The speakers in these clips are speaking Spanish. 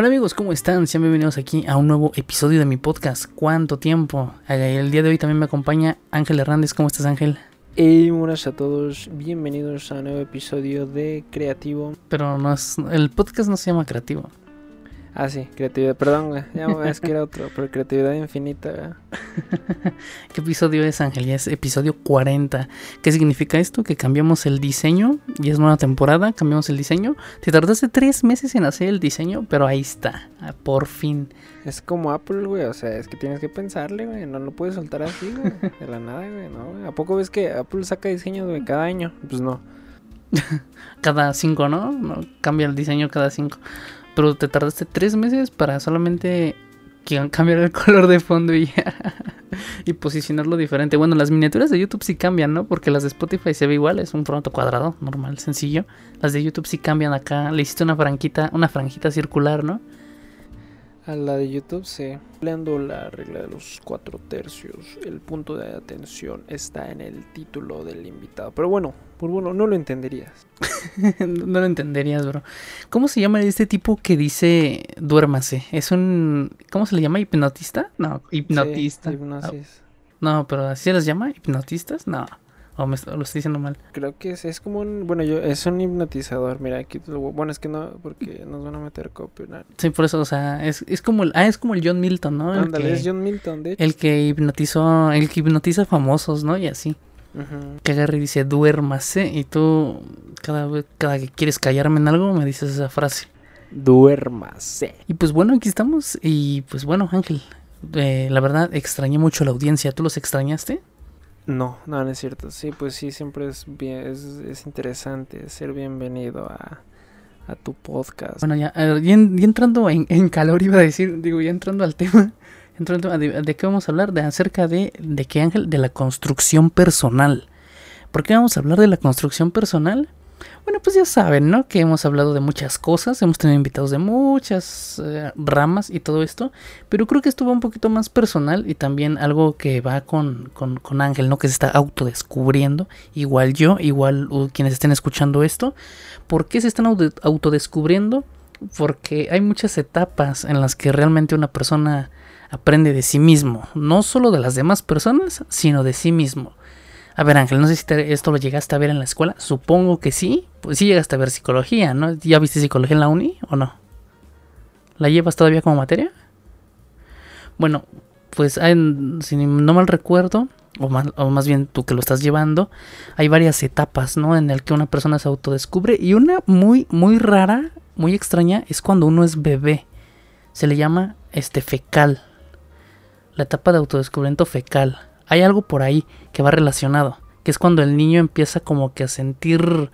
Hola amigos, ¿cómo están? Sean bienvenidos aquí a un nuevo episodio de mi podcast. ¿Cuánto tiempo? Eh, El día de hoy también me acompaña Ángel Hernández. ¿Cómo estás Ángel? Hey, buenas a todos, bienvenidos a un nuevo episodio de Creativo. Pero no es, el podcast no se llama creativo. Ah, sí, creatividad, perdón, güey, ya es que era otro, pero creatividad infinita, ¿verdad? ¿Qué episodio es Ángel? Ya es episodio 40. ¿Qué significa esto? Que cambiamos el diseño. Y es nueva temporada, cambiamos el diseño. Te tardaste tres meses en hacer el diseño, pero ahí está, ah, por fin. Es como Apple, güey, o sea, es que tienes que pensarle, güey, no lo puedes soltar así, güey, de la nada, güey, ¿no? güey? ¿A poco ves que Apple saca diseños, güey, cada año? Pues no. Cada cinco, ¿no? no cambia el diseño cada cinco. Pero te tardaste tres meses para solamente cambiar el color de fondo y, y posicionarlo diferente. Bueno, las miniaturas de YouTube sí cambian, ¿no? Porque las de Spotify se ve igual, es un formato cuadrado, normal, sencillo. Las de YouTube sí cambian acá. Le hiciste una franquita, una franjita circular, ¿no? A la de YouTube, sí. Empleando la regla de los cuatro tercios, el punto de atención está en el título del invitado. Pero bueno, por bueno, no lo entenderías. no lo entenderías, bro. ¿Cómo se llama este tipo que dice duérmase? ¿Es un. ¿Cómo se le llama? ¿Hipnotista? No, hipnotista. Sí, hipnosis. No, pero ¿así se les llama? ¿Hipnotistas? No. O me, lo estoy diciendo mal. Creo que es, es como un, bueno, yo, es un hipnotizador, mira, aquí, bueno, es que no, porque nos van a meter copyright. Sí, por eso, o sea, es, es como el. Ah, es como el John Milton, ¿no? El Ándale, que, es John Milton, de hecho. el que hipnotizó. El que hipnotiza famosos, ¿no? Y así. Ujú. Que agarra y dice duérmase. Y tú, cada vez, cada que quieres callarme en algo, me dices esa frase. Duérmase. Y pues bueno, aquí estamos. Y pues bueno, Ángel. eh, la verdad, extrañé mucho la audiencia. ¿Tú los extrañaste? No, no, no es cierto. Sí, pues sí, siempre es bien, es, es interesante ser bienvenido a, a tu podcast. Bueno, ya, eh, ya en- ya entrando en, en calor, iba a decir, digo, ya entrando al tema, entrando a de, de qué vamos a hablar, de acerca de, de qué Ángel, de la construcción personal. ¿Por qué vamos a hablar de la construcción personal? Bueno, pues ya saben, ¿no? Que hemos hablado de muchas cosas, hemos tenido invitados de muchas eh, ramas y todo esto, pero creo que esto va un poquito más personal y también algo que va con, con, Ángel, ¿no? Que se está autodescubriendo, igual yo, igual quienes estén escuchando esto. ¿Por qué se están auto- autodescubriendo? Porque hay muchas etapas en las que realmente una persona aprende de sí mismo, no solo de las demás personas, sino de sí mismo. A ver, Ángel, no sé si esto lo llegaste a ver en la escuela. Supongo que sí. Pues sí llegaste a ver psicología, ¿no? ¿Ya viste psicología en la uni o no? ¿La llevas todavía como materia? Bueno, pues hay- si no mal recuerdo, o más, o más bien tú que lo estás llevando, hay varias etapas, ¿no? En el que una persona se autodescubre. Y una muy, muy rara, muy extraña, es cuando uno es bebé. Se le llama este fecal. La etapa de autodescubrimiento fecal. Hay algo por ahí que va relacionado. Que es cuando el niño empieza como que a sentir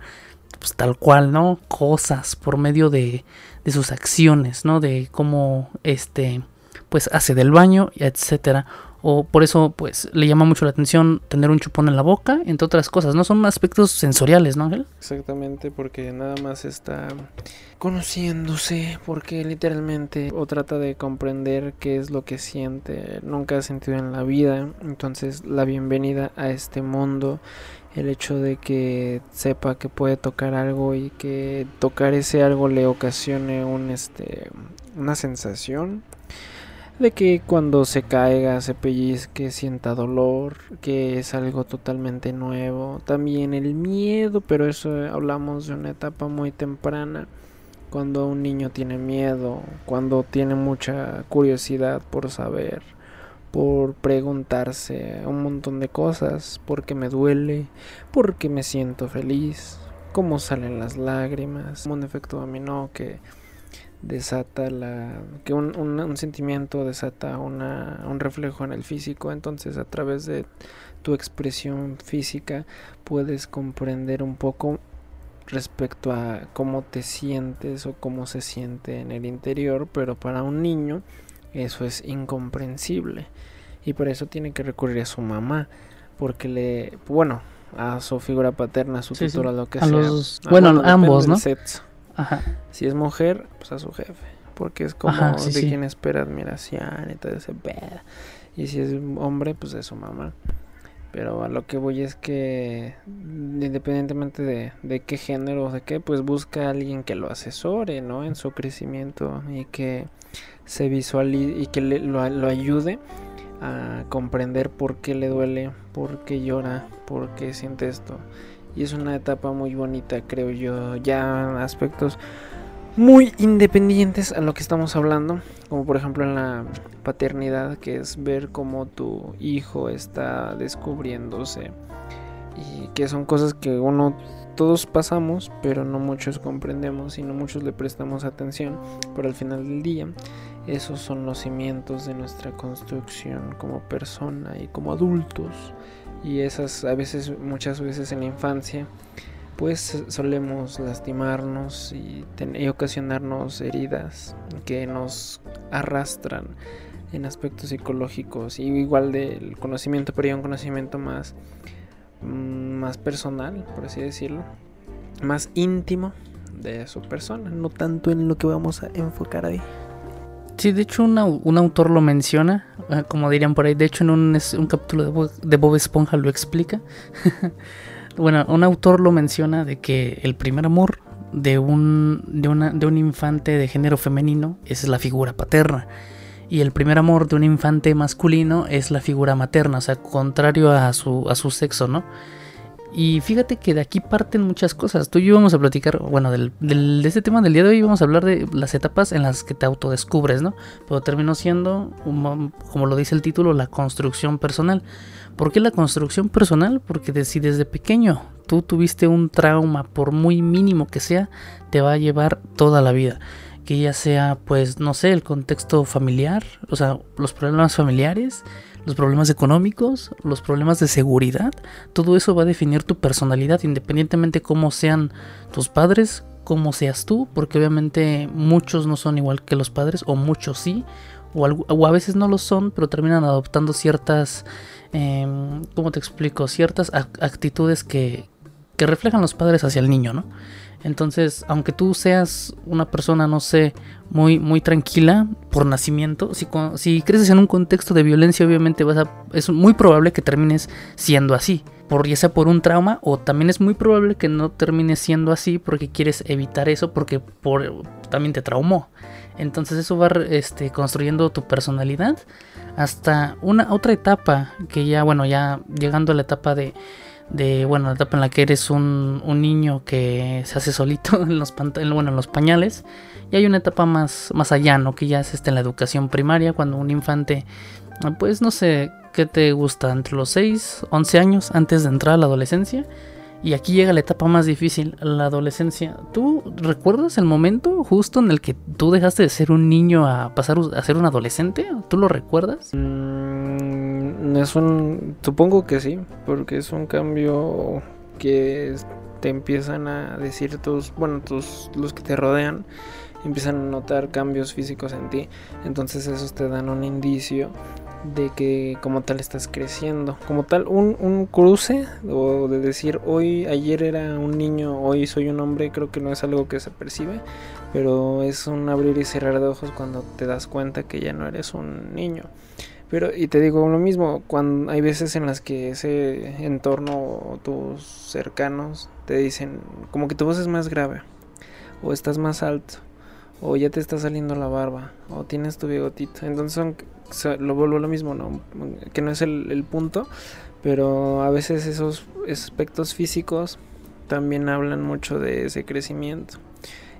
pues tal cual, ¿no? Cosas por medio de, de sus acciones, ¿no? De cómo este pues hace del baño, etcétera. O por eso pues le llama mucho la atención tener un chupón en la boca, entre otras cosas, ¿no? Son aspectos sensoriales, ¿no, Ángel? Exactamente, porque nada más está conociéndose, porque literalmente o trata de comprender qué es lo que siente, nunca ha sentido en la vida, entonces la bienvenida a este mundo, el hecho de que sepa que puede tocar algo y que tocar ese algo le ocasione un este una sensación de que cuando se caiga, se pellizque, sienta dolor, que es algo totalmente nuevo. También el miedo, pero eso eh, hablamos de una etapa muy temprana, cuando un niño tiene miedo, cuando tiene mucha curiosidad por saber, por preguntarse un montón de cosas, por qué me duele, por qué me siento feliz, cómo salen las lágrimas, un efecto dominó que desata la que un, un- un sentimiento desata una, un reflejo en el físico entonces a través de tu expresión física puedes comprender un poco respecto a cómo te sientes o cómo se siente en el interior pero para un niño eso es incomprensible y por eso tiene que recurrir a su mamá porque le bueno a su figura paterna a su Sí, sí. tutora lo que A sea los- Ah, bueno, ambos, ¿no? sexo. Ajá. Si es mujer, pues a su jefe. Porque es como Ajá, sí, de sí. quien espera admiración y todo ese pedo. Y si es hombre, pues de su mamá. Pero a lo que voy es que independientemente de, de qué género o de qué, pues busca a alguien que lo asesore, ¿no? En su crecimiento y que se visualice y que le, lo, lo ayude a comprender por qué le duele, por qué llora, por qué siente esto. Y es una etapa muy bonita, creo yo. Ya aspectos muy independientes a lo que estamos hablando, como por ejemplo en la paternidad, que es ver cómo tu hijo está descubriéndose y que son cosas que uno todos pasamos, pero no muchos comprendemos y no muchos le prestamos atención, pero al final del día esos son los cimientos de nuestra construcción como persona y como adultos y esas a veces muchas veces en la infancia pues solemos lastimarnos y, ocasionarnos heridas que nos arrastran en aspectos psicológicos y igual del conocimiento, pero ya un conocimiento más, mm, más personal, por así decirlo, más íntimo de su persona, no tanto en lo que vamos a enfocar ahí. Sí, de hecho un autor lo menciona, ah, como dirían por ahí, de hecho en un, un capítulo de de Bob Esponja lo explica. bueno, un autor lo menciona de que el primer amor de un, de, una, de un infante de género femenino es la figura paterna. Y el primer amor de un infante masculino es la figura materna, o sea, contrario a su, a su sexo, ¿no? Y fíjate que de aquí parten muchas cosas. Tú y yo vamos a platicar, bueno, del, del, de este tema del día de hoy vamos a hablar de las etapas en las que te autodescubres, ¿no? Pero terminó siendo, como lo dice el título, la construcción personal. ¿Por qué la construcción personal? Porque si desde pequeño tú tuviste un trauma, por muy mínimo que sea, te va a llevar toda la vida. Que ya sea, pues, no sé, el contexto familiar, o sea, los problemas familiares, los problemas económicos, los problemas de seguridad, todo eso va a definir tu personalidad, independientemente cómo sean tus padres, cómo seas tú, porque obviamente muchos no son igual que los padres, o muchos sí, o, a veces no lo son, pero terminan adoptando ciertas, eh, ¿cómo te explico? Ciertas actitudes que, que reflejan los padres hacia el niño, ¿no? Entonces, aunque tú seas una persona, no sé, muy, muy tranquila por nacimiento, si, creces en un contexto de violencia, obviamente vas a, es muy probable que termines siendo así. Por, ya sea por un trauma o también es muy probable que no termines siendo así porque quieres evitar eso porque por, también te traumó. Entonces eso va este, construyendo tu personalidad hasta una otra etapa que ya, bueno, ya llegando a la etapa de, de bueno, la etapa en la que eres un, un niño que se hace solito en los, bueno, en los pañales. Y hay una etapa más, más allá, ¿no? Que ya es este, en la educación primaria, cuando un infante, pues no sé, ¿qué te gusta? Entre los 6, 11 años antes de entrar a la adolescencia y aquí llega la etapa más difícil, la adolescencia. ¿Tú recuerdas el momento justo en el que tú dejaste de ser un niño a pasar a ser un adolescente? ¿Tú lo recuerdas? Mm, es un, supongo que sí, porque es un cambio que te empiezan a decir tus, bueno, tus, los que te rodean, empiezan a notar cambios físicos en ti. Entonces esos te dan un indicio de que como tal estás creciendo. Como tal, un, cruce o de decir hoy, ayer era un niño, hoy soy un hombre, creo que no es algo que se percibe, pero es un abrir y cerrar de ojos cuando te das cuenta que ya no eres un niño. Pero, y te digo lo mismo, cuando hay veces en las que ese entorno, tus cercanos, te dicen como que tu voz es más grave, o estás más alto, o ya te está saliendo la barba, o tienes tu bigotito. Entonces son lo vuelvo lo mismo, ¿no? Que no es el, punto, pero a veces esos aspectos físicos también hablan mucho de ese crecimiento.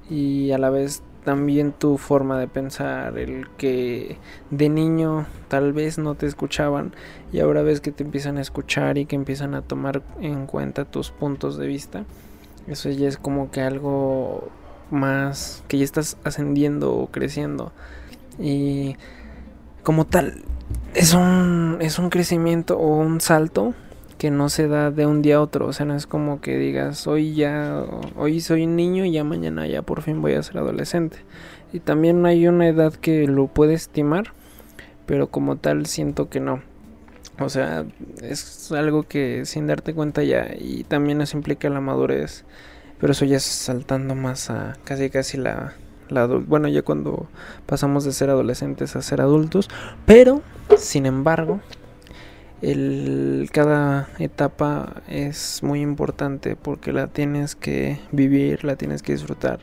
Y a la vez también tu forma de pensar, el que de niño tal vez no te escuchaban y ahora ves que te empiezan a escuchar y que empiezan a tomar en cuenta tus puntos de vista. Eso ya es como que algo más que ya estás ascendiendo o creciendo. Y como tal, es un, es un crecimiento o un salto que no se da de un día a otro. O sea, no es como que digas, hoy ya, hoy soy niño y ya mañana ya por fin voy a ser adolescente. Y también hay una edad que lo puede estimar, pero como tal siento que no. O sea, es algo que sin darte cuenta ya, y también eso implica la madurez. Pero eso ya es saltando más a casi casi la bueno, ya cuando pasamos de ser adolescentes a ser adultos, pero, sin embargo, el, cada etapa es muy importante porque la tienes que vivir, la tienes que disfrutar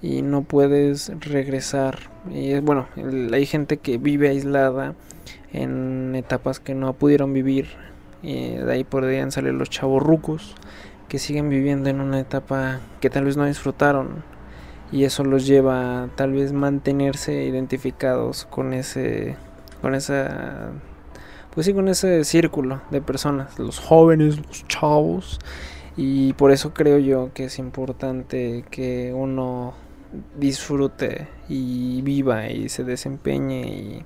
y no puedes regresar. Y bueno, hay gente que vive aislada en etapas que no pudieron vivir y de ahí podrían salir los chavos rucos que siguen viviendo en una etapa que tal vez no disfrutaron y eso los lleva a tal vez mantenerse identificados con ese con esa pues sí con ese círculo de personas los jóvenes los chavos y por eso creo yo que es importante que uno disfrute y viva y se desempeñe y,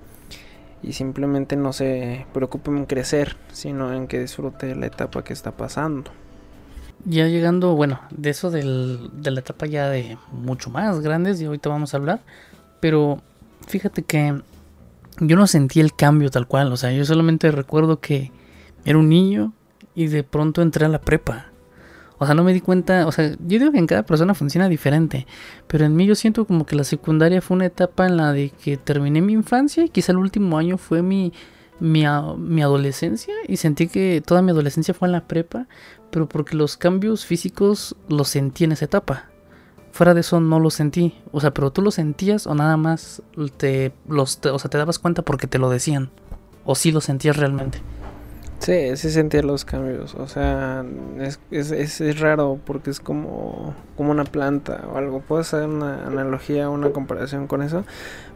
y simplemente no se preocupe en crecer sino en que disfrute la etapa que está pasando. Ya llegando, bueno, de eso del, de la etapa ya de mucho más grandes, y ahorita vamos a hablar, pero fíjate que yo no sentí el cambio tal cual, o sea, yo solamente recuerdo que era un niño y de pronto entré a la prepa. O sea, no me di cuenta, o sea, yo digo que en cada persona funciona diferente, pero en mí yo siento como que la secundaria fue una etapa en la de que terminé mi infancia y quizá el último año fue mi, mi, mi adolescencia y sentí que toda mi adolescencia fue en la prepa, pero porque los cambios físicos los sentí en esa etapa. Fuera de eso no los sentí. O sea, pero tú los sentías o nada más te los o sea, te dabas cuenta porque te lo decían o sí lo sentías realmente. Sí, sí sentía los cambios. O sea, es, es, es, raro porque es como, como una planta o algo. Puedo hacer una analogía, una comparación con eso.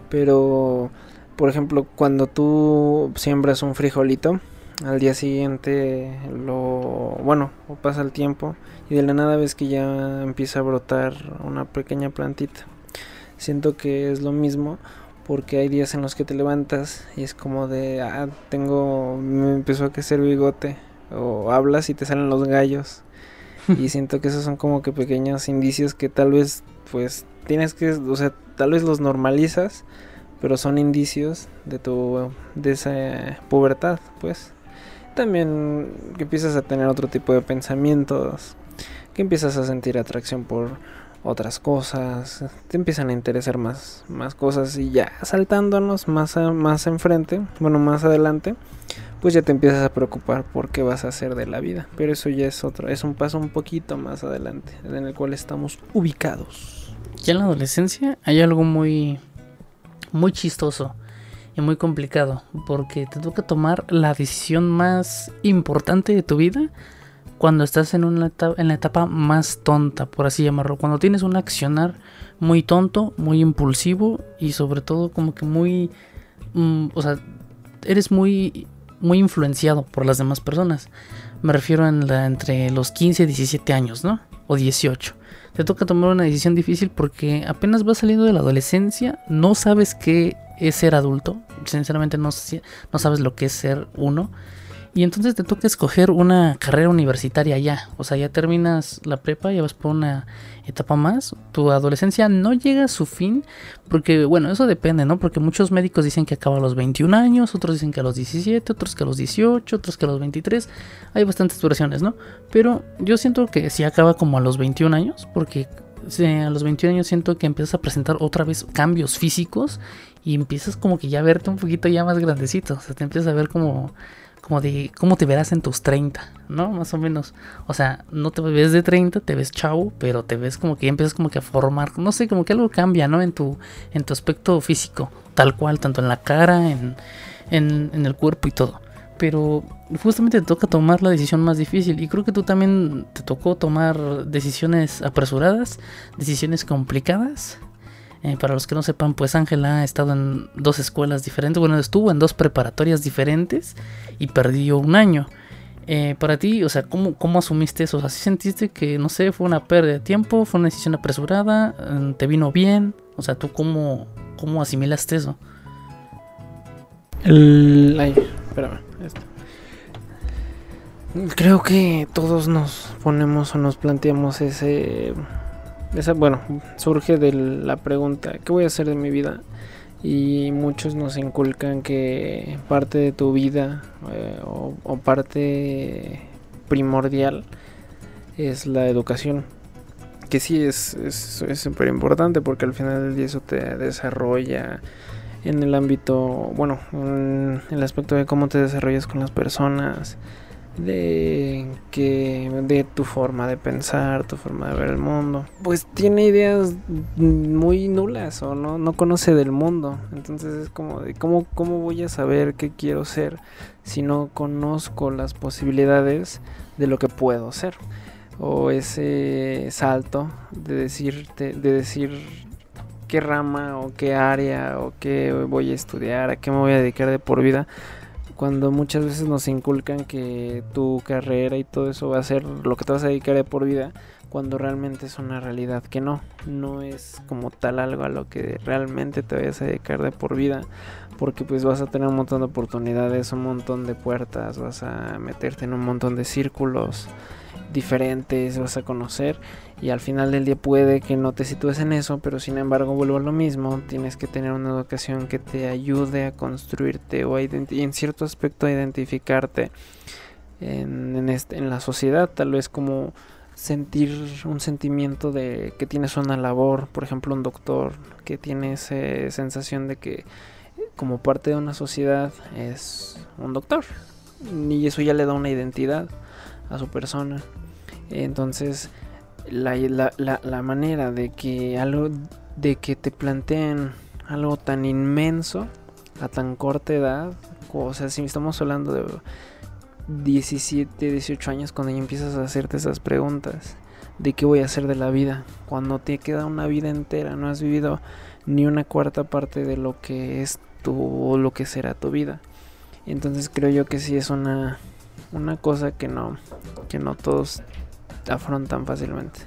Pero, por ejemplo, cuando tú siembras un frijolito, al día siguiente lo bueno pasa el tiempo y de la nada ves que ya empieza a brotar una pequeña plantita. Siento que es lo mismo porque hay días en los que te levantas y es como de ah tengo me empezó a crecer bigote o hablas y te salen los gallos. Y siento que esos son como que pequeños indicios que tal vez pues tienes que o sea tal vez los normalizas pero son indicios de tu de esa pubertad pues también que empiezas a tener otro tipo de pensamientos, que empiezas a sentir atracción por otras cosas, te empiezan a interesar más, más cosas y ya saltándonos más, más enfrente, bueno, más adelante, pues ya te empiezas a preocupar por qué vas a hacer de la vida. Pero eso ya es otro, es un paso un poquito más adelante, en el cual estamos ubicados. Ya en la adolescencia hay algo muy, muy chistoso y muy complicado porque te toca tomar la decisión más importante de tu vida cuando estás en, una etapa, en la etapa más tonta, por así llamarlo. Cuando tienes un accionar muy tonto, muy impulsivo y sobre todo como que muy... Mm, o sea, eres muy, muy influenciado por las demás personas. Me refiero en la, entre los 15 y 17 años, ¿no? O 18. Te toca tomar una decisión difícil porque apenas vas saliendo de la adolescencia, no sabes qué es ser adulto. Sinceramente no, no sabes lo que es ser uno. Y entonces te toca escoger una carrera universitaria ya. O sea, ya terminas la prepa, ya vas por una etapa más. Tu adolescencia no llega a su fin. Porque, bueno, eso depende, ¿no? Porque muchos médicos dicen que acaba a los 21 años, otros dicen que a los 17, otros que a los 18, otros que a los 23. Hay bastantes duraciones, ¿no? Pero yo siento que sí acaba como a los 21 años. Porque a los 21 años siento que empiezas a presentar otra vez cambios físicos y empiezas como que ya a verte un poquito ya más grandecito. O sea, te empiezas a ver como, como de cómo te verás en tus 30, ¿no? Más o menos. O sea, no te ves de 30, te ves chavo, pero te ves como que ya empiezas como que a formar, no sé, como que algo cambia, ¿no? En tu, en tu aspecto físico, tal cual, tanto en la cara, en, en, en el cuerpo y todo. Pero justamente te toca tomar la decisión más difícil. Y creo que tú también te tocó tomar decisiones apresuradas, decisiones complicadas. Eh, para los que no sepan, pues Ángela ha estado en dos escuelas diferentes. Bueno, estuvo en dos preparatorias diferentes y perdió un año. Eh, para ti, o sea, ¿cómo, ¿cómo asumiste eso? O sea, ¿sí sentiste que, no sé, fue una pérdida de tiempo? ¿Fue una decisión apresurada? Eh, ¿Te vino bien? O sea, ¿tú cómo, cómo asimilaste eso? El... Ay, espérame. Esto. Creo que todos nos ponemos o nos planteamos ese esa, bueno, surge de la pregunta, ¿qué voy a hacer de mi vida? Y muchos nos inculcan que parte de tu vida eh, o, parte primordial es la educación. Que sí es súper es, importante porque al final del día eso te desarrolla en el ámbito, bueno, en el aspecto de cómo te desarrollas con las personas, de que de tu forma de pensar, tu forma de ver el mundo, pues tiene ideas muy nulas o no no conoce del mundo. Entonces es como de cómo cómo voy a saber qué quiero ser si no conozco las posibilidades de lo que puedo ser o ese salto de decirte de decir qué rama o qué área o qué voy a estudiar, a qué me voy a dedicar de por vida cuando muchas veces nos inculcan que tu carrera y todo eso va a ser lo que te vas a dedicar de por vida, cuando realmente es una realidad que no, no es como tal algo a lo que realmente te vayas a dedicar de por vida, porque pues vas a tener un montón de oportunidades, un montón de puertas, vas a meterte en un montón de círculos diferentes, vas a conocer y al final del día puede que no te sitúes en eso, pero sin embargo vuelvo a lo mismo, tienes que tener una educación que te ayude a construirte o en cierto aspecto a identificarte en, este, en la sociedad, tal vez como sentir un sentimiento de que tienes una labor, por ejemplo un doctor que tiene esa sensación de que como parte de una sociedad es un doctor y eso ya le da una identidad a su persona. Entonces, la, la, la, manera de que algo de que te planteen algo tan inmenso a tan corta edad, o sea, si estamos hablando de 17, 18 años cuando ya empiezas a hacerte esas preguntas de qué voy a hacer de la vida, cuando te queda una vida entera, no has vivido ni una cuarta parte de lo que es tu o lo que será tu vida. Entonces creo yo que sí es una una cosa que no que no todos afrontan fácilmente.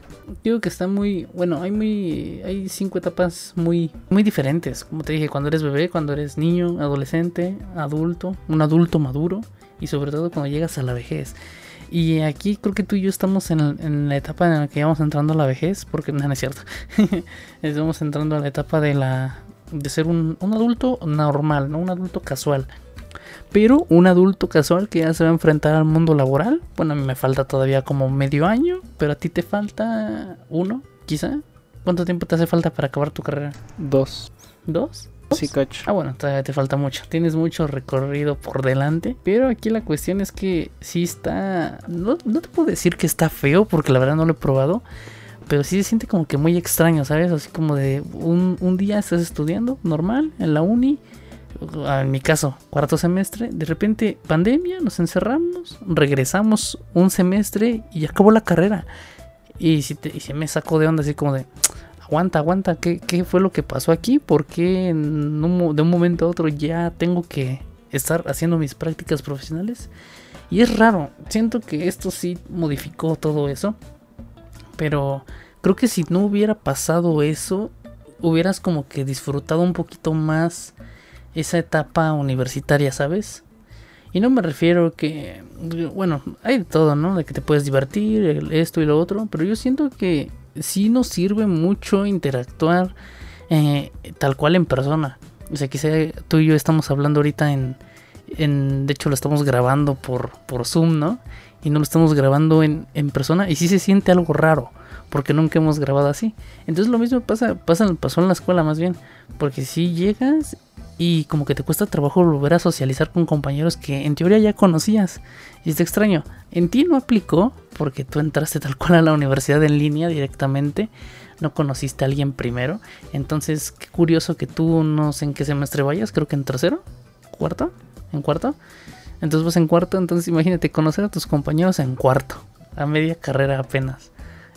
Digo que está muy, bueno, hay muy, hay cinco etapas muy, muy diferentes. Como te dije, cuando eres bebé, cuando eres niño, adolescente, adulto, un adulto maduro y sobre todo cuando llegas a la vejez. Y aquí creo que tú y yo estamos en, la etapa en la que vamos entrando a la vejez, porque no, es cierto. estamos entrando a la etapa de la de ser un, un adulto normal, no un adulto casual. Pero un adulto casual que ya se va a enfrentar al mundo laboral, bueno, a mí me falta todavía como medio año, pero a ti te falta uno, quizá. ¿Cuánto tiempo te hace falta para acabar tu carrera? Dos. ¿Dos? Sí, cacho. Ah, bueno, todavía te falta mucho. Tienes mucho recorrido por delante. Pero aquí la cuestión es que sí está. No, no te puedo decir que está feo, porque la verdad no lo he probado. Pero sí se siente como que muy extraño, ¿sabes? Así como de un, un día estás estudiando normal en la uni en mi caso, cuarto semestre, de repente pandemia, nos encerramos, regresamos un semestre y acabó la carrera. Y si, se me sacó de onda así como de, aguanta, aguanta, ¿qué, fue lo que pasó aquí? ¿Por qué de un momento a otro ya tengo que estar haciendo mis prácticas profesionales? Y es raro, siento que esto sí modificó todo eso. Pero creo que si no hubiera pasado eso, hubieras como que disfrutado un poquito más esa etapa universitaria, ¿sabes? Y no me refiero que, bueno, hay de todo, ¿no? De que te puedes divertir, esto y lo otro, pero yo siento que sí nos sirve mucho interactuar eh, tal cual en persona. O sea, quizá tú y yo estamos hablando ahorita en, en de hecho lo estamos grabando por, por Zoom, ¿no? Y no lo estamos grabando en, en persona y sí se siente algo raro porque nunca hemos grabado así. Entonces lo mismo pasa, pasa pasó en la escuela más bien, porque si llegas y como que te cuesta trabajo volver a socializar con compañeros que en teoría ya conocías. Y es extraño. En ti no aplicó porque tú entraste tal cual a la universidad en línea directamente. No conociste a alguien primero. Entonces, qué curioso que tú no sé en qué semestre vayas. Creo que en tercero, cuarto, en cuarto. Entonces vas en cuarto. Entonces imagínate conocer a tus compañeros en cuarto. A media carrera apenas.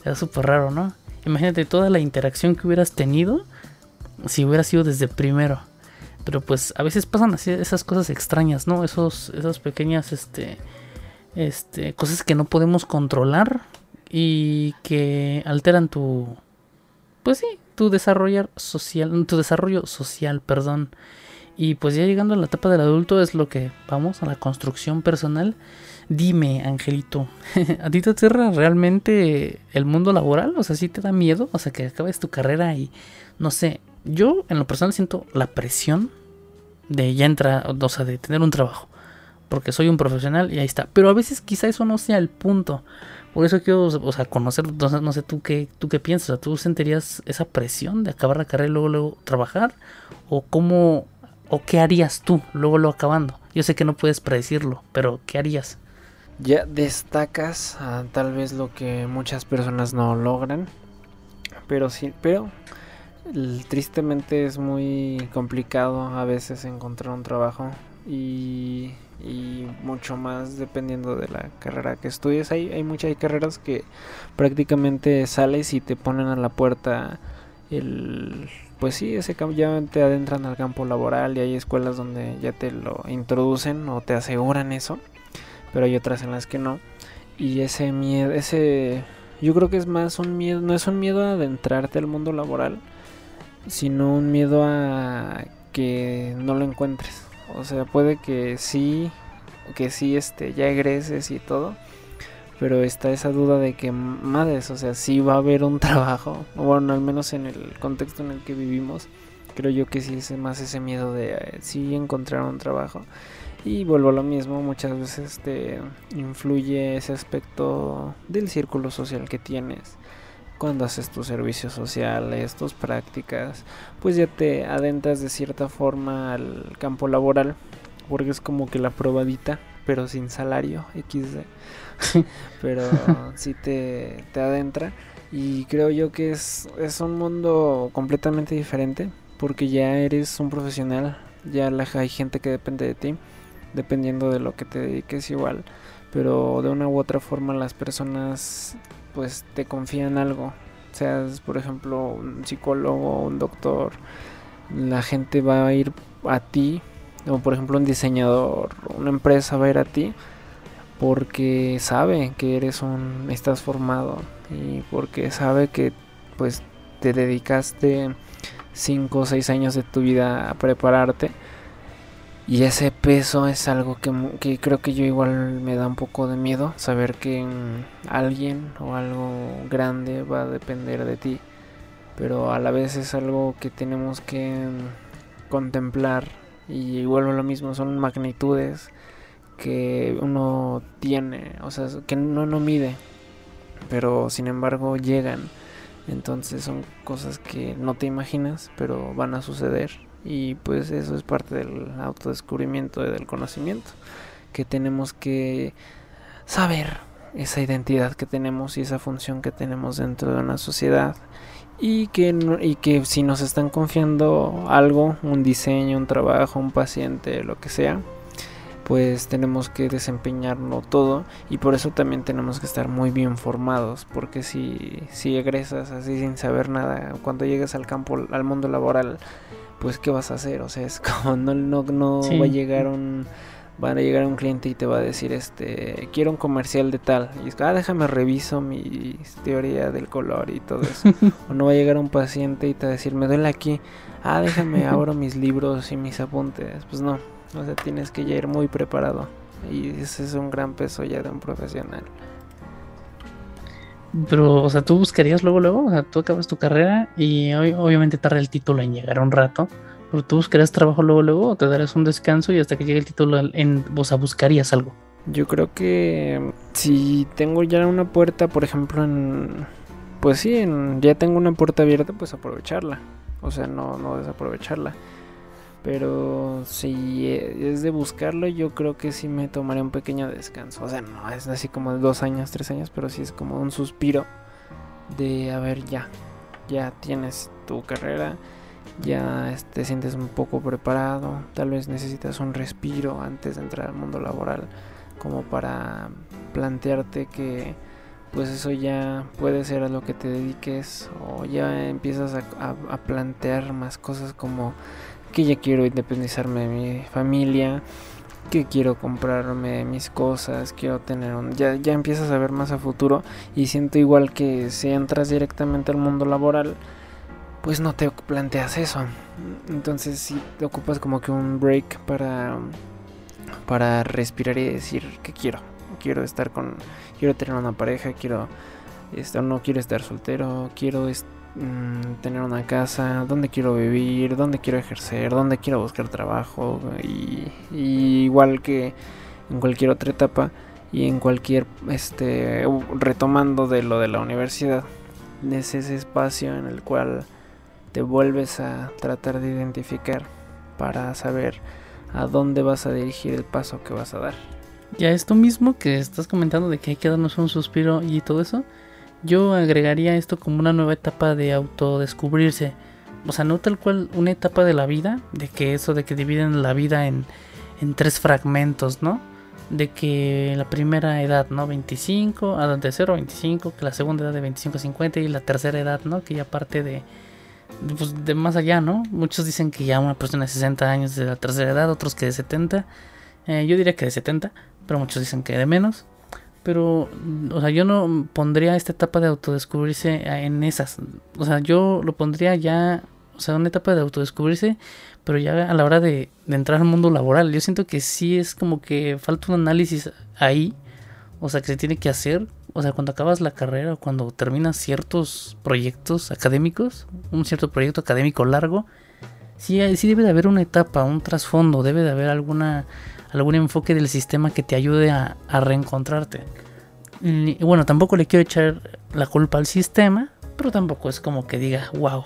Era súper raro, ¿no? Imagínate toda la interacción que hubieras tenido si hubiera sido desde primero. Pero pues a veces pasan así esas cosas extrañas, ¿no? Esos, esas pequeñas este, este, cosas que no podemos controlar y que alteran tu, pues sí, tu desarrollo social, tu desarrollo social, perdón. Y pues ya llegando a la etapa del adulto es lo que vamos a la construcción personal. Dime, Angelito, ¿a ti te aterra realmente el mundo laboral? O sea, ¿sí te da miedo? O sea, que acabes tu carrera y, no sé, yo en lo personal siento la presión de ya entrar, o sea, de tener un trabajo. Porque soy un profesional y ahí está. Pero a veces quizá eso no sea el punto. Por eso quiero, o sea, conocer, no sé, tú qué, tú qué piensas. ¿Tú sentirías esa presión de acabar la carrera y luego, luego trabajar? ¿O cómo ¿O qué harías tú luego lo acabando? Yo sé que no puedes predecirlo, pero ¿qué harías? Ya destacas a tal vez lo que muchas personas no logran, pero sí, pero tristemente es muy complicado a veces encontrar un trabajo y, y, mucho más dependiendo de la carrera que estudies. Hay, hay muchas carreras que prácticamente sales y te ponen a la puerta el... Pues sí, ese ya te adentran al campo laboral y hay escuelas donde ya te lo introducen o te aseguran eso, pero hay otras en las que no. Y ese miedo, ese yo creo que es más un miedo, no es un miedo a adentrarte al mundo laboral, sino un miedo a que no lo encuentres. O sea, puede que sí, que sí este, ya egreses y todo, pero está esa duda de que madres, o sea, sí va a haber un trabajo, o bueno, al menos en el contexto en el que vivimos, creo yo que sí es más ese miedo de eh, sí encontrar un trabajo. Y vuelvo a lo mismo, muchas veces te influye ese aspecto del círculo social que tienes. Cuando haces tus servicios sociales, tus prácticas, pues ya te adentras de cierta forma al campo laboral, porque es como que la probadita, pero sin salario, XD. pero sí te, te adentra. Y creo yo que es, es un mundo completamente diferente, porque ya eres un profesional, ya la, hay gente que depende de ti dependiendo de lo que te dediques igual, pero de una u otra forma las personas pues te confían algo, seas por ejemplo un psicólogo, un doctor, la gente va a ir a ti, o por ejemplo un diseñador, una empresa va a ir a ti porque sabe que eres un estás formado y porque sabe que pues te dedicaste 5 o 6 años de tu vida a prepararte y ese peso es algo que, creo que yo igual me da un poco de miedo, saber que alguien o algo grande va a depender de ti, pero a la vez es algo que tenemos que contemplar y vuelvo a lo mismo, son magnitudes que uno tiene, o sea, que uno no mide, pero sin embargo llegan. Entonces son cosas que no te imaginas, pero van a suceder y pues eso es parte del autodescubrimiento y del conocimiento que tenemos que saber esa identidad que tenemos y esa función que tenemos dentro de una sociedad y que, y que si nos están confiando algo, un diseño, un trabajo, un paciente, lo que sea, pues tenemos que desempeñarlo todo y por eso también tenemos que estar muy bien formados porque si, si egresas así sin saber nada, cuando llegues al campo, al mundo laboral, pues ¿qué vas a hacer? O sea, es como no, no, no va a llegar un van a llegar un cliente y te va a decir este quiero un comercial de tal y es ah déjame reviso mi teoría del color y todo eso o no va a llegar un paciente y te va a decir me duele aquí ah déjame abro mis libros y mis apuntes pues no. O sea tienes que ya ir muy preparado. Y ese es un gran peso ya de un profesional pero, o sea, tú buscarías luego, luego, o sea, tú acabas tu carrera y obviamente tarda el título en llegar un rato, pero tú buscarías trabajo luego, luego, o te darías un descanso y hasta que llegue el título, en, o sea, buscarías algo. Yo creo que si tengo ya una puerta, por ejemplo, en, pues sí, en, ya tengo una puerta abierta, pues aprovecharla, o sea, no, no desaprovecharla. Pero si es de buscarlo, yo creo que sí me tomaré un pequeño descanso. O sea, no es así como dos años, tres años, pero sí es como un suspiro de, a ver, ya, ya tienes tu carrera, ya te sientes un poco preparado, tal vez necesitas un respiro antes de entrar al mundo laboral, como para plantearte que pues eso ya puede ser a lo que te dediques o ya empiezas a plantear más cosas como que ya quiero independizarme de mi familia, que quiero comprarme mis cosas, quiero tener un... Ya, ya empiezas a ver más a futuro y siento igual que si entras directamente al mundo laboral, pues no te planteas eso. Entonces si te ocupas como que un break para, para respirar y decir que quiero. Quiero estar con... Quiero tener una pareja, quiero... Esto, no quiero estar soltero, quiero Mm, tener una casa, dónde quiero vivir, dónde quiero ejercer, dónde quiero buscar trabajo y, igual que en cualquier otra etapa y en cualquier este retomando de lo de la universidad es ese espacio en el cual te vuelves a tratar de identificar para saber a dónde vas a dirigir el paso que vas a dar. Ya esto mismo que estás comentando de que hay que darnos un suspiro y todo eso, yo agregaría esto como una nueva etapa de autodescubrirse. O sea, no tal cual una etapa de la vida, de que eso de que dividen la vida en, en tres fragmentos, ¿no? De que la primera edad, ¿no? 25, a de 0 a 25, que la segunda edad de 25 a 50 y la tercera edad, ¿no? Que ya parte de, pues, de más allá, ¿no? Muchos dicen que ya una persona de 60 años de la tercera edad, otros que de 70. Eh, yo diría que de 70, pero muchos dicen que de menos. Pero, o sea, yo no pondría esta etapa de autodescubrirse en esas. O sea, yo lo pondría ya, o sea, una etapa de autodescubrirse, pero ya a la hora de, entrar al mundo laboral. Yo siento que sí es como que falta un análisis ahí, o sea, que se tiene que hacer. O sea, cuando acabas la carrera o cuando terminas ciertos proyectos académicos, un cierto proyecto académico largo, sí, sí debe de haber una etapa, un trasfondo, debe de haber alguna algún enfoque del sistema que te ayude a, reencontrarte. Y bueno, tampoco le quiero echar la culpa al sistema, pero tampoco es como que diga, wow,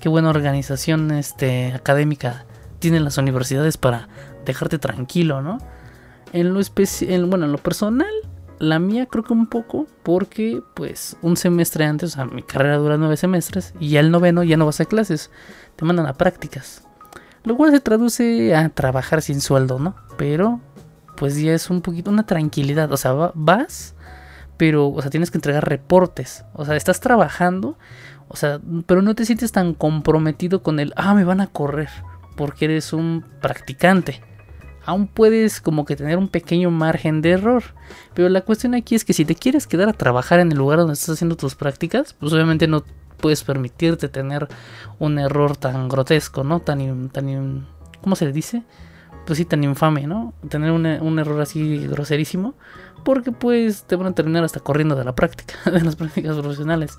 qué buena organización este, académica tienen las universidades para dejarte tranquilo, ¿no? En lo especial, bueno, en lo personal, la mía creo que un poco, porque pues un semestre antes, o sea, mi carrera dura nueve semestres, y ya el noveno ya no vas a clases, te mandan a prácticas. Lo cual se traduce a trabajar sin sueldo, ¿no? Pero pues ya es un poquito una tranquilidad. O sea, vas, pero, o sea, tienes que entregar reportes. O sea, estás trabajando, o sea, pero no te sientes tan comprometido con el, ah, me van a correr, porque eres un practicante. Aún puedes como que tener un pequeño margen de error. Pero la cuestión aquí es que si te quieres quedar a trabajar en el lugar donde estás haciendo tus prácticas, pues obviamente no puedes permitirte tener un error tan grotesco, ¿no? Tan, tan, ¿cómo se le dice? Pues sí, tan infame, ¿no? Tener un, un error así groserísimo, porque pues te van a terminar hasta corriendo de la práctica, de las prácticas profesionales.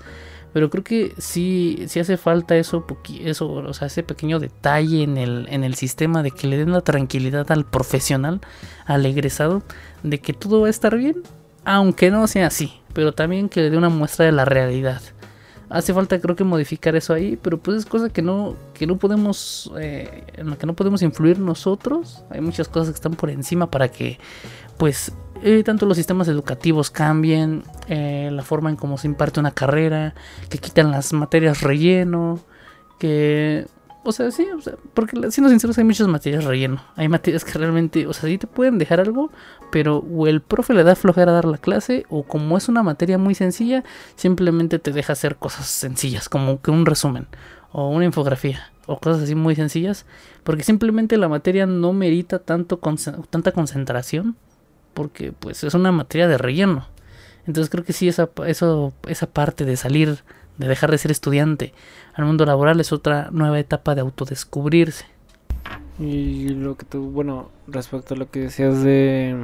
Pero creo que sí, sí hace falta eso, eso, o sea, ese pequeño detalle en el, en el sistema de que le den la tranquilidad al profesional, al egresado, de que todo va a estar bien, aunque no sea así, pero también que le dé una muestra de la realidad hace falta creo que modificar eso ahí, pero pues es cosa que no, que no podemos, eh, en la que no podemos influir nosotros. Hay muchas cosas que están por encima para que pues eh, tanto los sistemas educativos cambien, eh, la forma en cómo se imparte una carrera, que quitan las materias relleno, que o sea, sí, o sea, porque siendo sinceros hay muchas materias relleno. Hay materias que realmente, o sea, sí te pueden dejar algo, pero o el profe le da flojera a dar la clase, o como es una materia muy sencilla, simplemente te deja hacer cosas sencillas, como que un resumen, o una infografía, o cosas así muy sencillas, porque simplemente la materia no merita tanto tanta concentración, porque pues es una materia de relleno. Entonces creo que sí, esa, eso, esa parte de salir de dejar de ser estudiante al mundo laboral es otra nueva etapa de autodescubrirse. Y lo que tú, bueno, respecto a lo que decías de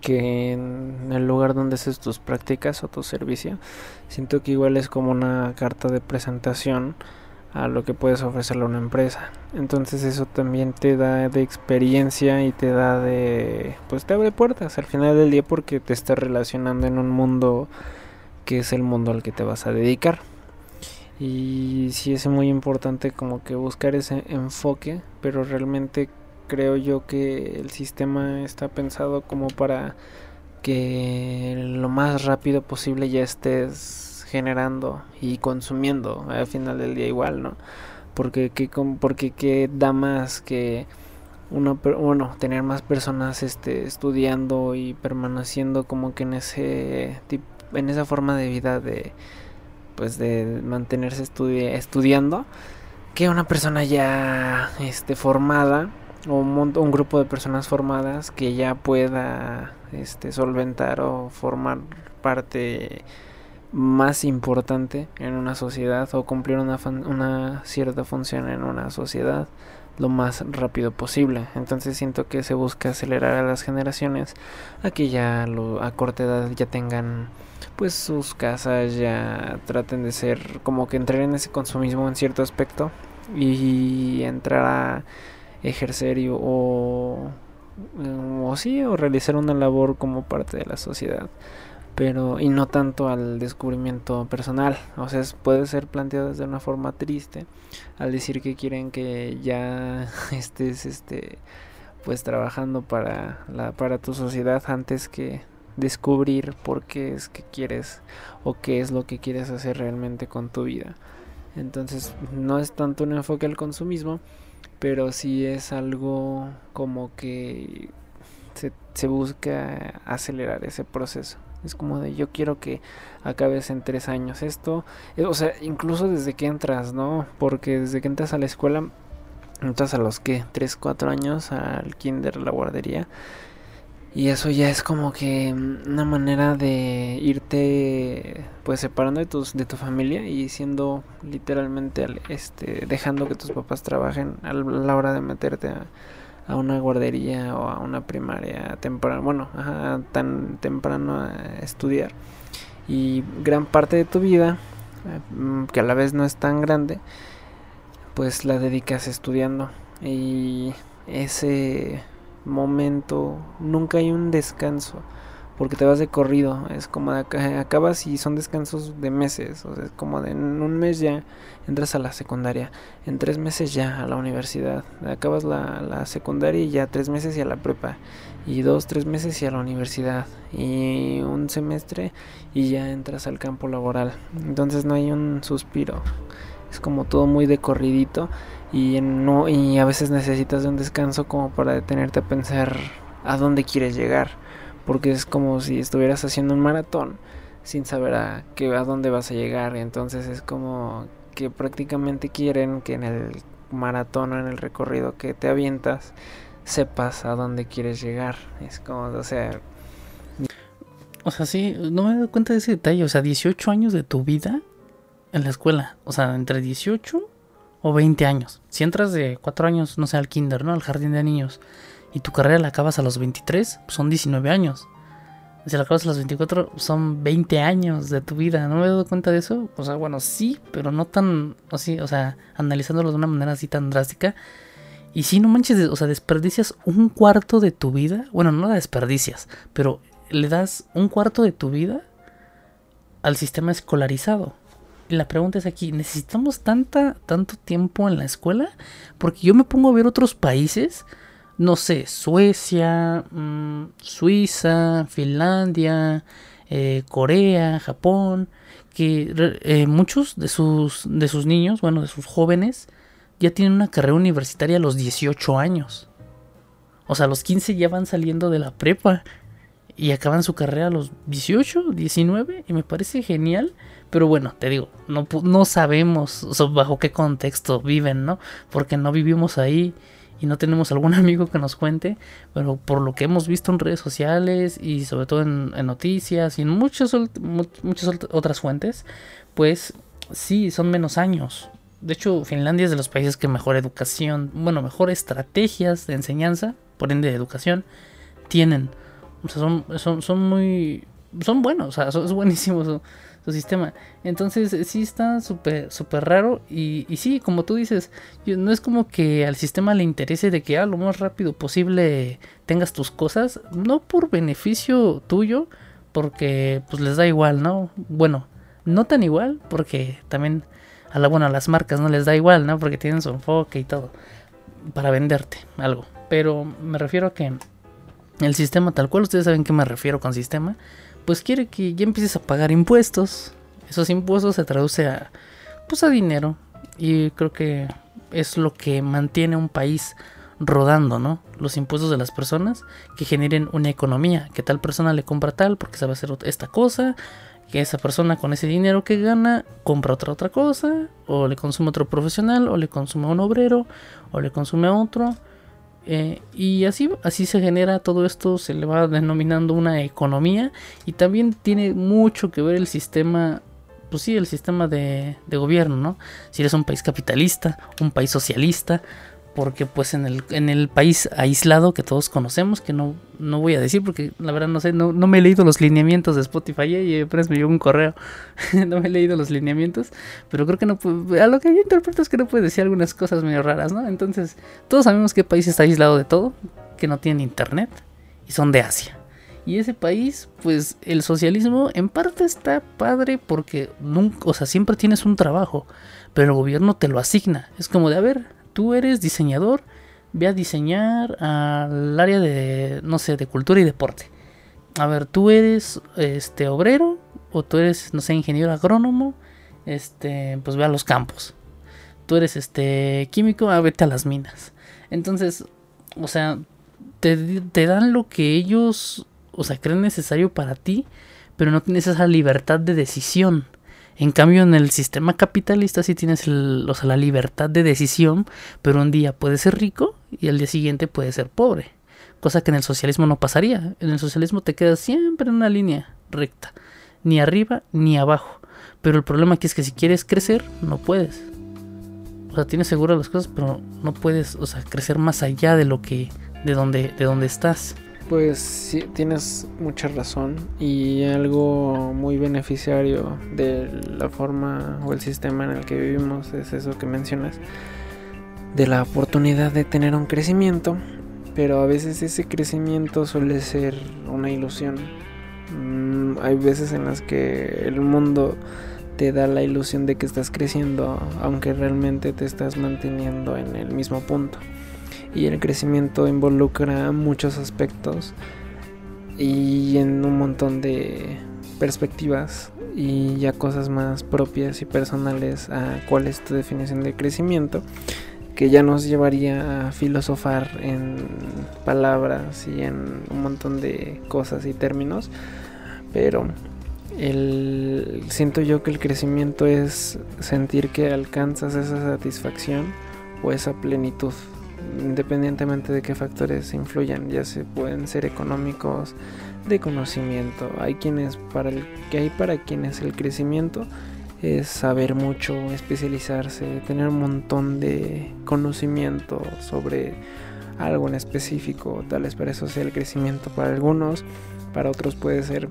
que en el lugar donde haces tus prácticas o tu servicio, siento que igual es como una carta de presentación a lo que puedes ofrecerle a una empresa. Entonces eso también te da de experiencia y te da de, pues te abre puertas al final del día porque te estás relacionando en un mundo que es el mundo al que te vas a dedicar. Y sí es muy importante como que buscar ese enfoque, pero realmente creo yo que el sistema está pensado como para que lo más rápido posible ya estés generando y consumiendo al final del día igual, ¿no? Porque que porque que da más que uno bueno, tener más personas este estudiando y permaneciendo como que en ese en esa forma de vida de pues de mantenerse estudiando que una persona ya este formada o un, un, grupo de personas formadas que ya pueda este solventar o formar parte más importante en una sociedad o cumplir una, una cierta función en una sociedad lo más rápido posible. Entonces siento que se busca acelerar a las generaciones a que ya lo, a corta edad ya tengan pues sus casas ya traten de ser como que entrar en ese consumismo en cierto aspecto y entrar a ejercer o o sí o realizar una labor como parte de la sociedad pero y no tanto al descubrimiento personal. O sea puede ser planteado desde una forma triste al decir que quieren que ya estés este pues trabajando para la para tu sociedad antes que descubrir por qué es que quieres o qué es lo que quieres hacer realmente con tu vida entonces no es tanto un enfoque al consumismo pero sí es algo como que se, se busca acelerar ese proceso es como de yo quiero que acabes en tres años esto. Eh, o sea, incluso desde que entras, ¿no? Porque desde que entras a la escuela, entras a los que, tres, cuatro años al kinder, la guardería. Y eso ya es como que una manera de irte pues separando de tus de tu familia y siendo literalmente este dejando que tus papás trabajen a la hora de meterte a, una guardería o a una primaria temprano, bueno, tan temprano a estudiar. Y gran parte de tu vida, eh, que a la vez no es tan grande, pues la dedicas estudiando. Y ese momento nunca hay un descanso porque te vas de corrido, es como de acabas y son descansos de meses, o sea, es como de en un mes ya entras a la secundaria, en tres meses ya a la universidad, acabas la, la secundaria y ya tres meses y a la prepa, y dos, tres meses y a la universidad, y un semestre y ya entras al campo laboral, entonces no hay un suspiro, es como todo muy de corridito y, no, y a veces necesitas de un descanso como para detenerte a pensar a dónde quieres llegar porque es como si estuvieras haciendo un maratón sin saber a, qué, a dónde vas a llegar. Entonces es como que prácticamente quieren que en el maratón o en el recorrido que te avientas sepas a dónde quieres llegar. Es como, o sea... O sea, sí, no me doy cuenta de ese detalle. O sea, 18 años de tu vida en la escuela. O sea, entre 18 o 20 años. Si entras de 4 años, no sé, al kinder, ¿no? Al jardín de niños y tu carrera la acabas a los 23, pues son 19 años. Si la acabas a los 24, son 20 años de tu vida. ¿No me he dado cuenta de eso? O sea, bueno, sí, pero no tan así, o sea, analizándolo de una manera así tan drástica. Y si no manches, o sea, desperdicias un cuarto de tu vida. Bueno, no la desperdicias, pero le das un cuarto de tu vida al sistema escolarizado. La pregunta es aquí, ¿necesitamos tanta, tanto tiempo en la escuela? Porque yo me pongo a ver otros países no sé, Suecia, mm, Suiza, Finlandia, eh, Corea, Japón, que eh, muchos de sus, de sus niños, bueno, de sus jóvenes, ya tienen una carrera universitaria a los 18 años. O sea, a los 15 ya van saliendo de la prepa y acaban su carrera a los 18, 19 y me parece genial. Pero bueno, te digo, no, no sabemos bajo qué contexto viven, ¿no? Porque no vivimos ahí y no tenemos algún amigo que nos cuente, pero por lo que hemos visto en redes sociales y sobre todo en, noticias y en muchas, muchas otras fuentes, pues sí, son menos años. De hecho, Finlandia es de los países que mejor educación, bueno, mejor estrategias de enseñanza, por ende de educación, tienen. O sea, son, son, muy... Son buenos, o sea, es buenísimo sistema. Entonces sí está súper super raro y, y, sí, como tú dices, no es como que al sistema le interese de que ah, lo más rápido posible tengas tus cosas, no por beneficio tuyo, porque pues les da igual, ¿no? Bueno, no tan igual, porque también a la bueno, a las marcas no les da igual, ¿no? Porque tienen su enfoque y todo para venderte algo. Pero me refiero a que el sistema tal cual, ustedes saben que me refiero con sistema, pues quiere que ya empieces a pagar impuestos. Esos impuestos se traduce a pues a dinero y creo que es lo que mantiene un país rodando, ¿no? Los impuestos de las personas que generen una economía, que tal persona le compra tal porque sabe hacer esta cosa, que esa persona con ese dinero que gana compra otra otra cosa, o le consume otro profesional, o le consume a un obrero, o le consume a otro, eh, y así, así se genera todo esto, se le va denominando una economía y también tiene mucho que ver el sistema, pues sí, el sistema de, de gobierno, ¿no? Si eres un país capitalista, un país socialista, porque pues en el, en el país aislado que todos conocemos, que no, no voy a decir porque la verdad no sé, no, no me he leído los lineamientos de Spotify y apenas me llegó un correo, no me he leído los lineamientos, pero creo que no a lo que yo interpreto es que no puedes decir algunas cosas medio raras, ¿no? Entonces, todos sabemos que país está aislado de todo, que no tienen internet y son de Asia. Y ese país, pues el socialismo en parte está padre porque nunca, o sea, siempre tienes un trabajo, pero el gobierno te lo asigna. Es como de, a ver, tú eres diseñador, ve a diseñar al área de, no sé, de cultura y deporte. A ver, tú eres este obrero o tú eres, no sé, ingeniero agrónomo, este, pues ve a los campos. Tú eres este químico, a vete a las minas. Entonces, o sea, te, te dan lo que ellos, o sea, creen necesario para ti, pero no tienes esa libertad de decisión. En cambio, en el sistema capitalista sí tienes o sea, la libertad de decisión, pero un día puedes ser rico y al día siguiente puedes ser pobre. Cosa que en el socialismo no pasaría. En el socialismo te quedas siempre en una línea recta. Ni arriba ni abajo. Pero el problema aquí es que si quieres crecer, no puedes. O sea, tienes seguro las cosas, pero no puedes, o sea, crecer más allá de lo que, de donde, de donde estás. Pues sí, tienes mucha razón. Y algo muy beneficiario de la forma o el sistema en el que vivimos es eso que mencionas, de la oportunidad de tener un crecimiento, pero a veces ese crecimiento suele ser una ilusión. Mm, hay veces en las que el mundo te da la ilusión de que estás creciendo, aunque realmente te estás manteniendo en el mismo punto y el crecimiento involucra muchos aspectos y en un montón de perspectivas y ya cosas más propias y personales a cuál es tu definición de crecimiento que ya nos llevaría a filosofar en palabras y en un montón de cosas y términos. Pero el, siento yo que el crecimiento es sentir que alcanzas esa satisfacción o esa plenitud independientemente de qué factores influyan, ya se pueden ser económicos, de conocimiento. Hay quienes para el que hay para quienes el crecimiento es saber mucho, especializarse, tener un montón de conocimiento sobre algo en específico, tal vez para eso sea el crecimiento para algunos, para otros puede ser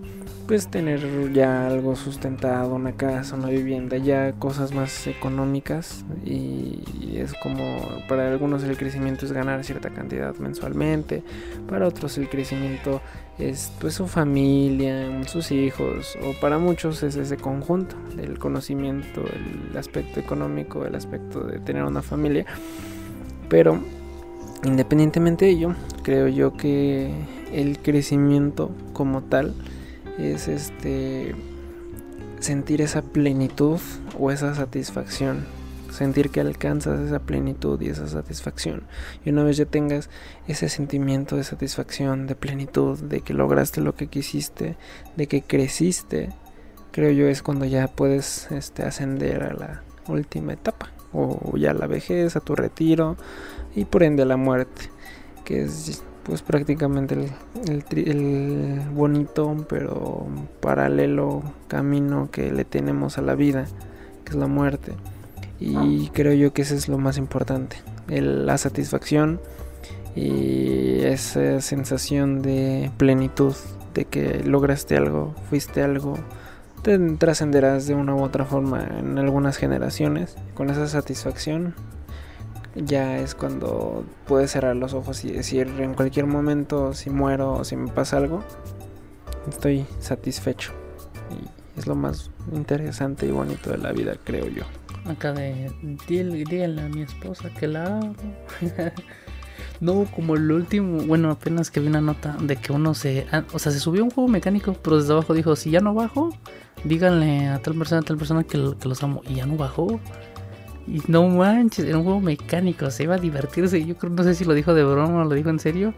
pues tener ya algo sustentado, una casa, una vivienda, ya cosas más económicas. Y es como para algunos el crecimiento es ganar cierta cantidad mensualmente, para otros el crecimiento es pues su familia, sus hijos o para muchos es ese conjunto del conocimiento, el aspecto económico, el aspecto de tener una familia, pero independientemente de ello, creo yo que el crecimiento como tal es este sentir esa plenitud o esa satisfacción. Sentir que alcanzas esa plenitud y esa satisfacción. Y una vez ya tengas ese sentimiento de satisfacción de plenitud de que lograste lo que quisiste de que creciste creo yo es cuando ya puedes este, ascender a la última etapa o ya la vejez a tu retiro y por ende a la muerte que es pues prácticamente el, bonito pero paralelo camino que le tenemos a la vida, que es la muerte. Y creo yo que eso es lo más importante, la satisfacción y esa sensación de plenitud, de que lograste algo, fuiste algo, te trascenderás de una u otra forma en algunas generaciones. Con esa satisfacción ya es cuando puedes cerrar los ojos y decir en cualquier momento si muero o si me pasa algo, estoy satisfecho. Y es lo más interesante y bonito de la vida, creo yo. Acá de, díganle a mi esposa que la amo. no, como el último, bueno, apenas que vi una nota de que uno se, ah, o sea, se subió un juego mecánico, pero desde abajo dijo, si ya no bajo, díganle a tal persona, a tal persona que, que los amo. Y ya no bajó. Y no manches, era un juego mecánico, se iba a divertirse. Yo creo, no sé si lo dijo de broma o lo dijo en serio.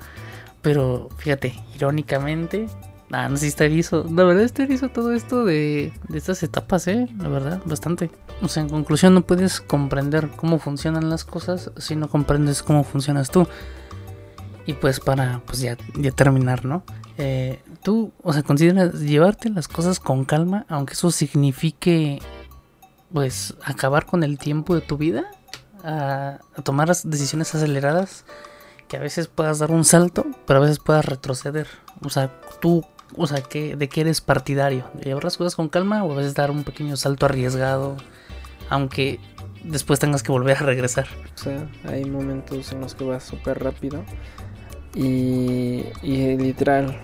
Pero fíjate, irónicamente, ah, no sé si está erizo. La verdad está erizo todo esto de, de estas etapas, eh. La verdad, bastante. O sea, en conclusión, no puedes comprender cómo funcionan las cosas si no comprendes cómo funcionas tú. Y pues para, pues ya, ya terminar, ¿no? Eh, tú, o sea, consideras llevarte las cosas con calma, aunque eso signifique pues acabar con el tiempo de tu vida, a, tomar las decisiones aceleradas, que a veces puedas dar un salto, pero a veces puedas retroceder. O sea, tú, o sea, ¿qué, ¿de qué eres partidario? ¿De llevar las cosas con calma o a veces dar un pequeño salto arriesgado, aunque después tengas que volver a regresar? O sea, hay momentos en los que vas súper rápido Y, y literal,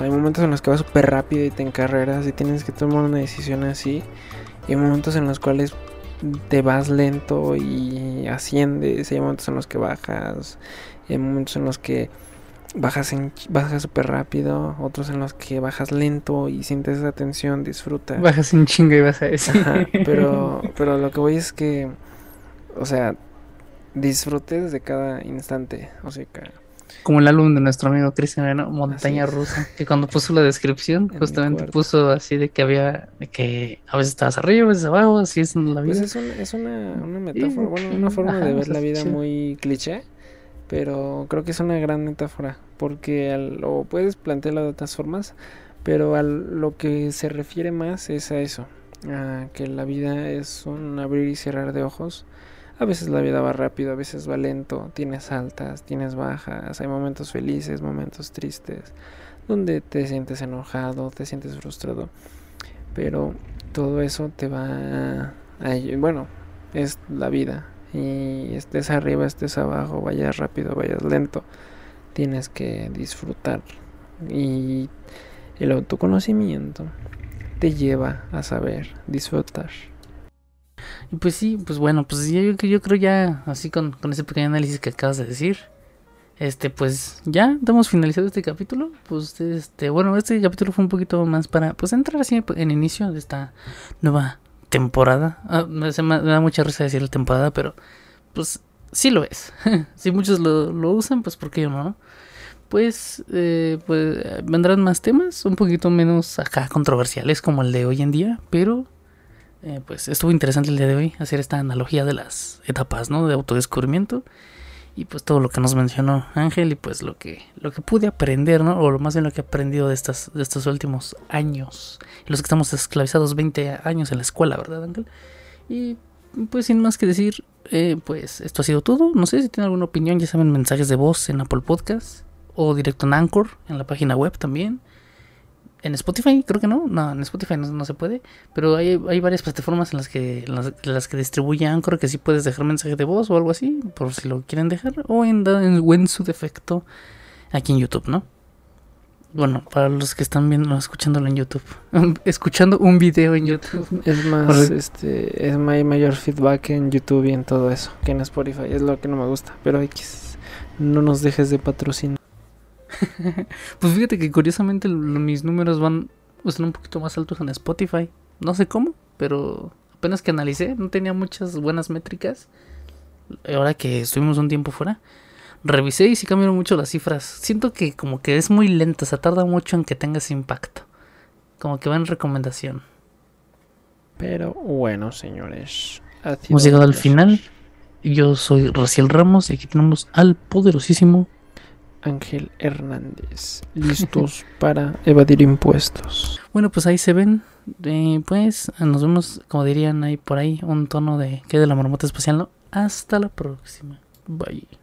hay momentos en los que vas súper rápido y te encarreras y tienes que tomar una decisión así. Y hay momentos en los cuales te vas lento y asciendes. hay momentos en los que bajas. hay momentos en los que bajas en, bajas súper rápido. Otros en los que bajas lento y sientes esa tensión, disfruta. Bajas en chinga y vas a decir. pero, pero lo que voy es que, o sea, disfrutes de cada instante. O sea, que como el álbum de nuestro amigo Cristian Montaña Rusa, que cuando puso la descripción, justamente puso así de que había, de que a veces estabas arriba, a veces abajo, así es la pues vida. es, es una, una, metáfora, bueno, una forma de ver la vida muy cliché, pero creo que es una gran metáfora, porque lo puedes plantearlo de otras formas, pero a lo que se refiere más es a eso, a que la vida es un abrir y cerrar de ojos a veces la vida va rápido, a veces va lento, tienes altas, tienes bajas, hay momentos felices, momentos tristes, donde te sientes enojado, te sientes frustrado. Pero todo eso te va a... Bueno, es la vida. Y estés arriba, estés abajo, vayas rápido, vayas lento, tienes que disfrutar. Y el autoconocimiento te lleva a saber disfrutar. Y pues sí, pues bueno, pues yo, yo creo ya, así con, con ese pequeño análisis que acabas de decir, este, pues ya hemos finalizado este capítulo. Pues este, bueno, este capítulo fue un poquito más para, pues entrar así en inicio de esta nueva temporada. Ah, me, da mucha risa decir la temporada, pero pues sí lo es. si muchos lo, lo usan, pues ¿por qué no? Pues, eh, pues vendrán más temas, un poquito menos acá controversiales como el de hoy en día, pero eh, pues estuvo interesante el día de hoy hacer esta analogía de las etapas, ¿no? De autodescubrimiento y pues todo lo que nos mencionó Ángel y pues lo que lo que pude aprender, ¿no? O lo más bien lo que he aprendido de estas de estos últimos años, los que estamos esclavizados 20 años en la escuela, ¿verdad, Ángel? Y pues sin más que decir, eh, pues esto ha sido todo. No sé si tienen alguna opinión, ya saben, mensajes de voz en Apple Podcast o directo en Anchor, en la página web también. En Spotify creo que no, no, en Spotify no, se puede, pero hay, hay, varias plataformas en las que las, que distribuye Anchor que sí puedes dejar mensaje de voz o algo así, por si lo quieren dejar, o en, en, su defecto aquí en YouTube, ¿no? Bueno, para los que están viendo, escuchándolo en YouTube, escuchando un video en YouTube. Es más, este, es mayor feedback en YouTube y en todo eso que en Spotify, es lo que no me gusta, pero X, no nos dejes de patrocinar. pues fíjate que curiosamente mis números van están un poquito más altos en Spotify. No sé cómo, pero apenas que analicé, no tenía muchas buenas métricas. Ahora que estuvimos un tiempo fuera, revisé y sí cambiaron mucho las cifras. Siento que como que es muy lento, o sea, tarda mucho en que tengas impacto. Como que va en recomendación. Pero bueno, señores. Hemos llegado al final. Yo soy Raciel Ramos y aquí tenemos al poderosísimo Ángel Hernández, listos para evadir impuestos. Bueno, pues ahí se ven. Eh, pues nos vemos, como dirían ahí por ahí, un tono de que de la marmota espacial. Hasta la próxima. Bye.